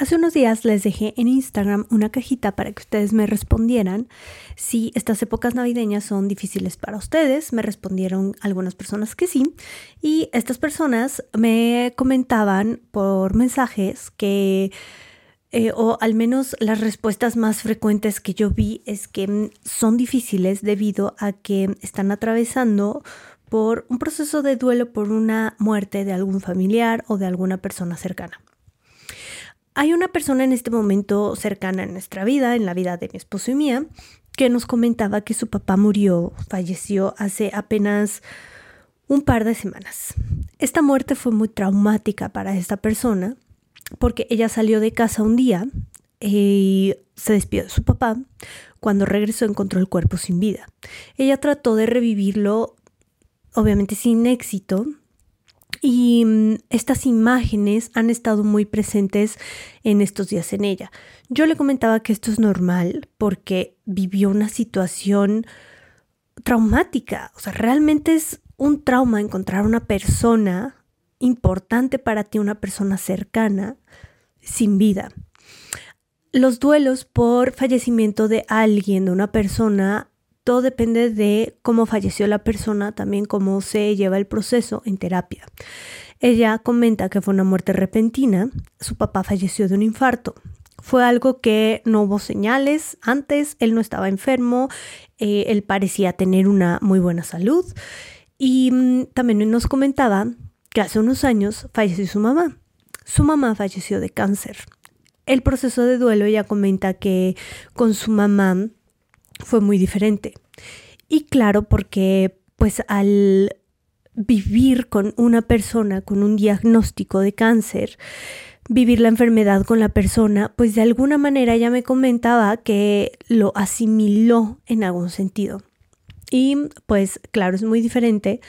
Hace unos días les dejé en Instagram una cajita para que ustedes me respondieran si estas épocas navideñas son difíciles para ustedes. Me respondieron algunas personas que sí y estas personas me comentaban por mensajes que... Eh, o al menos las respuestas más frecuentes que yo vi es que mm, son difíciles debido a que están atravesando por un proceso de duelo por una muerte de algún familiar o de alguna persona cercana. Hay una persona en este momento cercana en nuestra vida, en la vida de mi esposo y mía, que nos comentaba que su papá murió, falleció hace apenas un par de semanas. Esta muerte fue muy traumática para esta persona porque ella salió de casa un día y se despidió de su papá. Cuando regresó encontró el cuerpo sin vida. Ella trató de revivirlo, obviamente sin éxito, y mm, estas imágenes han estado muy presentes en estos días en ella. Yo le comentaba que esto es normal porque vivió una situación traumática. O sea, realmente es un trauma encontrar una persona importante para ti, una persona cercana, sin vida. Los duelos por fallecimiento de alguien, de una persona, todo depende de cómo falleció la persona, también cómo se lleva el proceso en terapia. Ella comenta que fue una muerte repentina, su papá falleció de un infarto. Fue algo que no hubo señales antes, él no estaba enfermo, eh, él parecía tener una muy buena salud y mm, también nos comentaba que hace unos años falleció su mamá. Su mamá falleció de cáncer. El proceso de duelo, ella comenta que con su mamá fue muy diferente. Y claro, porque pues al vivir con una persona con un diagnóstico de cáncer, vivir la enfermedad con la persona, pues de alguna manera ella me comentaba que lo asimiló en algún sentido. Y pues claro, es muy diferente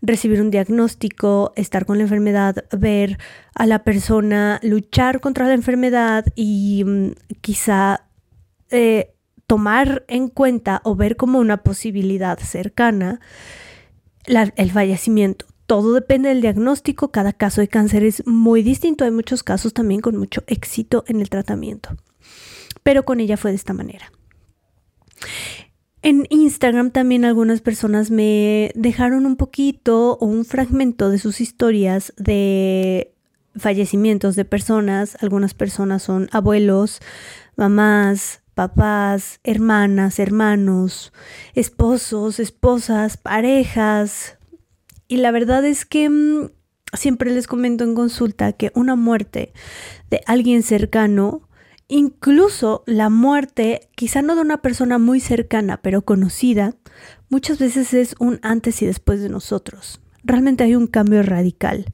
recibir un diagnóstico, estar con la enfermedad, ver a la persona luchar contra la enfermedad y mm, quizá eh, tomar en cuenta o ver como una posibilidad cercana el fallecimiento. Todo depende del diagnóstico, cada caso de cáncer es muy distinto, hay muchos casos también con mucho éxito en el tratamiento, pero con ella fue de esta manera. En Instagram también algunas personas me dejaron un poquito o un fragmento de sus historias de fallecimientos de personas. Algunas personas son abuelos, mamás, papás, hermanas, hermanos, esposos, esposas, parejas. Y la verdad es que mm, siempre les comento en consulta que una muerte de alguien cercano, incluso la muerte, quizá no de una persona muy cercana, pero conocida, muchas veces es un antes y después de nosotros realmente hay un cambio radical.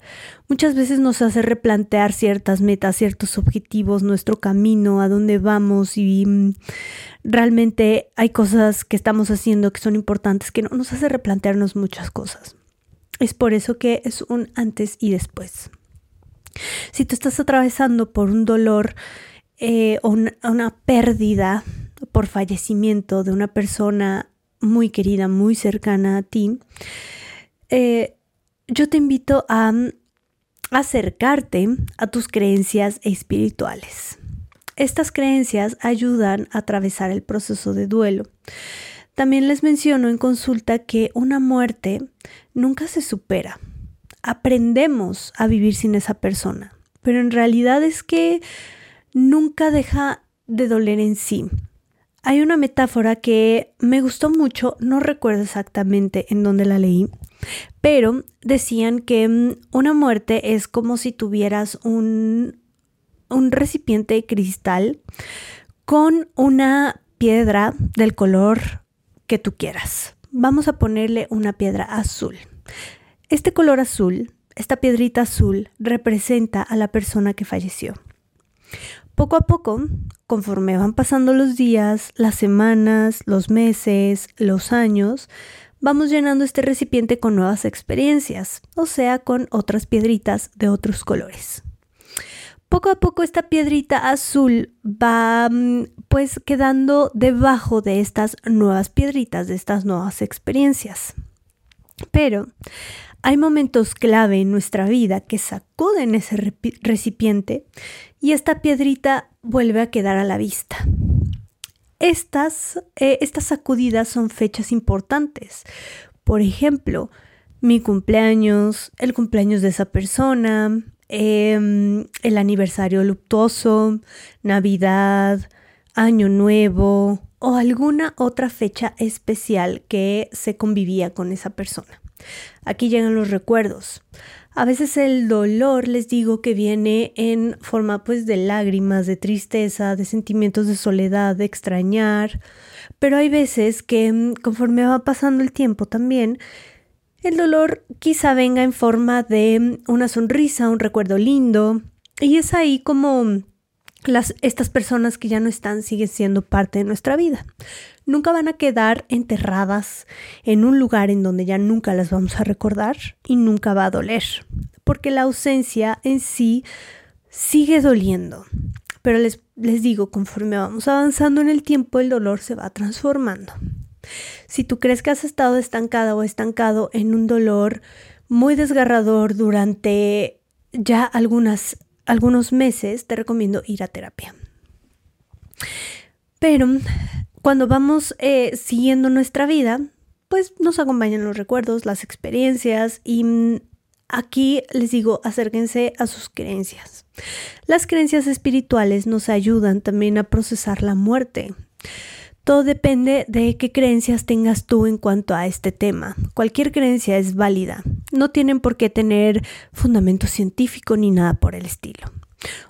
Muchas veces nos hace replantear ciertas metas, ciertos objetivos, nuestro camino, a dónde vamos y mm, realmente hay cosas que estamos haciendo que son importantes que nos hace replantearnos muchas cosas. Es por eso que es un antes y después. Si tú estás atravesando por un dolor eh, o una, pérdida por fallecimiento de una persona muy querida, muy cercana a ti, eh, yo te invito a mm, acercarte a tus creencias espirituales. Estas creencias ayudan a atravesar el proceso de duelo. También les menciono en consulta que una muerte nunca se supera. Aprendemos a vivir sin esa persona, pero en realidad es que nunca deja de doler en sí. Hay una metáfora que me gustó mucho, no recuerdo exactamente en dónde la leí, pero decían que mm, una muerte es como si tuvieras un, un recipiente de cristal con una piedra del color que tú quieras. Vamos a ponerle una piedra azul. Este color azul, esta piedrita azul, representa a la persona que falleció. Poco a poco, conforme van pasando los días, las semanas, los meses, los años, vamos llenando este recipiente con nuevas experiencias, o sea, con otras piedritas de otros colores. Poco a poco esta piedrita azul va mm, pues quedando debajo de estas nuevas piedritas, de estas nuevas experiencias. Pero hay momentos clave en nuestra vida que sacuden ese recipiente y esta piedrita vuelve a quedar a la vista. Estas, eh, estas sacudidas son fechas importantes. Por ejemplo, mi cumpleaños, el cumpleaños de esa persona, em, el aniversario luctuoso, Navidad, Año Nuevo o alguna otra fecha especial que se convivía con esa persona. Aquí llegan los recuerdos. A veces el dolor, les digo, que viene en forma pues de lágrimas, de tristeza, de sentimientos de soledad, de extrañar, pero hay veces que mm, conforme va pasando el tiempo también, el dolor quizá venga en forma de mm, una sonrisa, un recuerdo lindo, y es ahí como estas personas que ya no están siguen siendo parte de nuestra vida. Nunca van a quedar enterradas en un lugar en donde ya nunca las vamos a recordar y nunca va a doler, porque la ausencia en sí sigue doliendo. Pero les, les digo, conforme vamos avanzando en el tiempo, el dolor se va transformando. Si tú crees que has estado estancada o estancado en un dolor muy desgarrador durante ya algunas algunos meses, te recomiendo ir a terapia. Pero cuando vamos eh, siguiendo nuestra vida, pues nos acompañan los recuerdos, las experiencias y mm, aquí les digo, acérquense a sus creencias. Las creencias espirituales nos ayudan también a procesar la muerte. Todo depende de qué creencias tengas tú en cuanto a este tema. Cualquier creencia es válida. No tienen por qué tener fundamento científico ni nada por el estilo.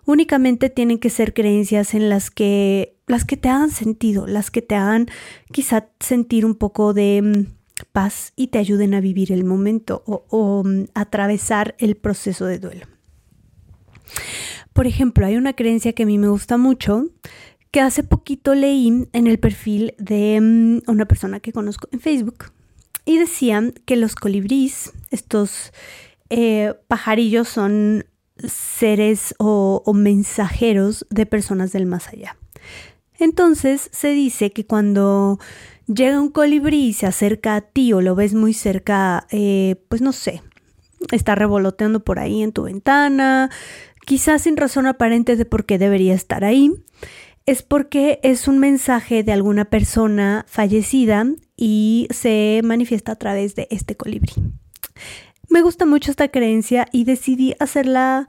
Únicamente tienen que ser creencias en las que las que te hagan sentido, las que te hagan quizá sentir un poco de mm, paz y te ayuden a vivir el momento o, o mm, atravesar el proceso de duelo. Por ejemplo, hay una creencia que a mí me gusta mucho que hace poquito leí en el perfil de mm, una persona que conozco en Facebook y decían que los colibríes, estos eh, pajarillos son seres o, mensajeros de personas del más allá. Entonces se dice que cuando llega un colibrí y se acerca a ti o lo ves muy cerca, eh, pues no sé, está revoloteando por ahí en tu ventana, quizás sin razón aparente de por qué debería estar ahí, es porque es un mensaje de alguna persona fallecida y se manifiesta a través de este colibrí. Me gusta mucho esta creencia y decidí hacerla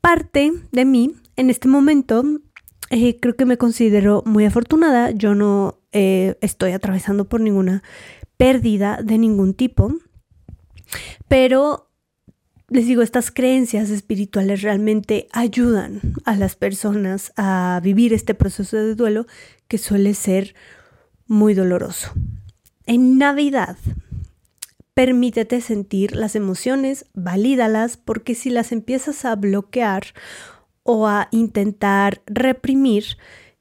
parte de mí en este momento. Eh, creo que me considero muy afortunada. Yo no eh, estoy atravesando por ninguna pérdida de ningún tipo. Pero les digo, estas creencias espirituales realmente ayudan a las personas a vivir este proceso de duelo que suele ser muy doloroso. En Navidad, permítete sentir las emociones, valídalas, porque si las empiezas a bloquear o a intentar reprimir,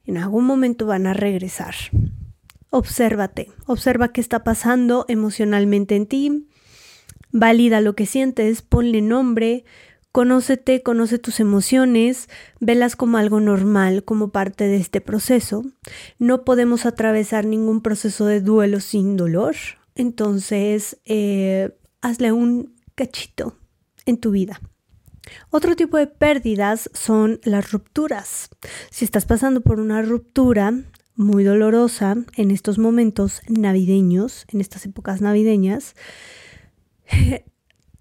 en algún momento van a regresar. Obsérvate, observa qué está pasando emocionalmente en ti, Valida lo que sientes, ponle nombre, conócete, conoce tus emociones, velas como algo normal, como parte de este proceso. No podemos atravesar ningún proceso de duelo sin dolor, entonces eh, hazle un cachito en tu vida. Otro tipo de pérdidas son las rupturas. Si estás pasando por una ruptura muy dolorosa en estos momentos navideños, en estas épocas navideñas,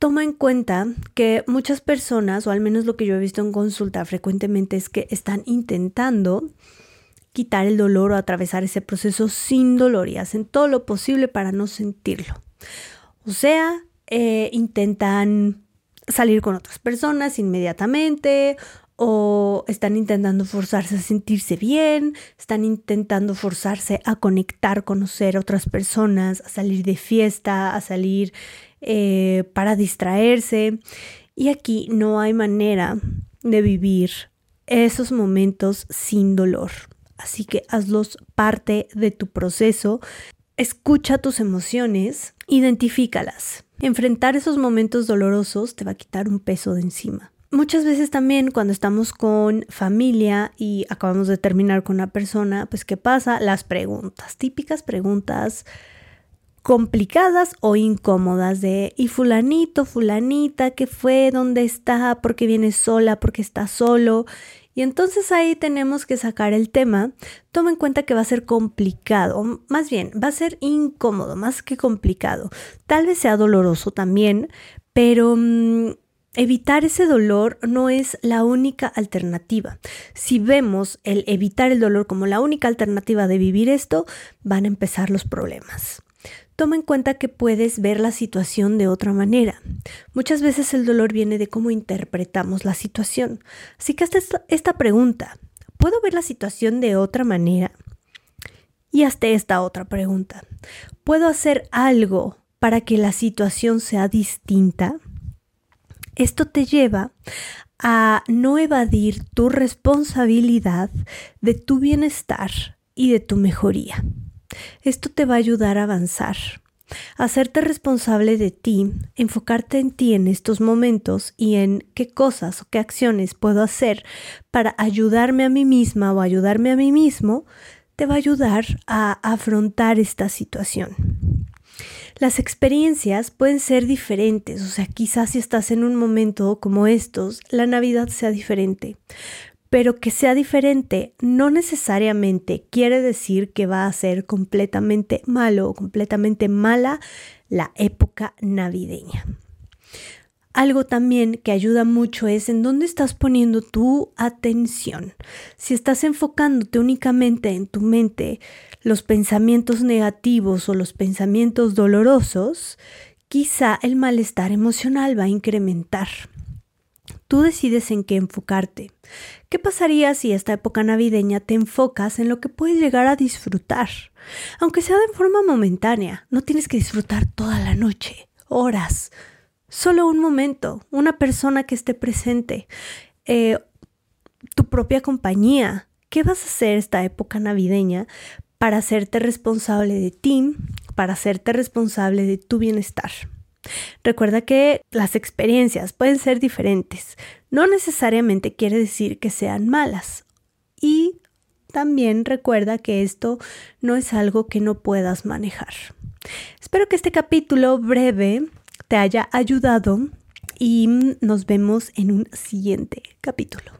Toma en cuenta que muchas personas, o al menos lo que yo he visto en consulta frecuentemente, es que están intentando quitar el dolor o atravesar ese proceso sin dolor y hacen todo lo posible para no sentirlo. O sea, eh, intentan salir con otras personas inmediatamente o están intentando forzarse a sentirse bien, están intentando forzarse a conectar, conocer a otras personas, a salir de fiesta, a salir eh, para distraerse. Y aquí no hay manera de vivir esos momentos sin dolor. Así que hazlos parte de tu proceso. Escucha tus emociones, identifícalas. Enfrentar esos momentos dolorosos te va a quitar un peso de encima. Muchas veces también cuando estamos con familia y acabamos de terminar con una persona, pues ¿qué pasa? Las preguntas, típicas preguntas complicadas o incómodas de y fulanito, fulanita, ¿qué fue? ¿Dónde está? ¿Por qué viene sola? ¿Por qué está solo? Y entonces ahí tenemos que sacar el tema. Toma en cuenta que va a ser complicado, más bien, va a ser incómodo, más que complicado. Tal vez sea doloroso también, pero mm, evitar ese dolor no es la única alternativa. Si vemos el evitar el dolor como la única alternativa de vivir esto, van a empezar los problemas. Toma en cuenta que puedes ver la situación de otra manera. Muchas veces el dolor viene de cómo interpretamos la situación. Así que hasta esta pregunta, ¿puedo ver la situación de otra manera? Y hasta esta otra pregunta, ¿puedo hacer algo para que la situación sea distinta? Esto te lleva a no evadir tu responsabilidad de tu bienestar y de tu mejoría. Esto te va a ayudar a avanzar, hacerte responsable de ti, enfocarte en ti en estos momentos y en qué cosas o qué acciones puedo hacer para ayudarme a mí misma o ayudarme a mí mismo, te va a ayudar a afrontar esta situación. Las experiencias pueden ser diferentes, o sea, quizás si estás en un momento como estos, la Navidad sea diferente. Pero que sea diferente no necesariamente quiere decir que va a ser completamente malo o completamente mala la época navideña. Algo también que ayuda mucho es en dónde estás poniendo tu atención. Si estás enfocándote únicamente en tu mente los pensamientos negativos o los pensamientos dolorosos, quizá el malestar emocional va a incrementar. Tú decides en qué enfocarte. ¿Qué pasaría si esta época navideña te enfocas en lo que puedes llegar a disfrutar? Aunque sea de forma momentánea, no tienes que disfrutar toda la noche, horas, Solo un momento, una persona que esté presente, eh, tu propia compañía. ¿Qué vas a hacer esta época navideña para hacerte responsable de ti, para hacerte responsable de tu bienestar? Recuerda que las experiencias pueden ser diferentes. No necesariamente quiere decir que sean malas. Y también recuerda que esto no es algo que no puedas manejar. Espero que este capítulo breve te haya ayudado y nos vemos en un siguiente capítulo.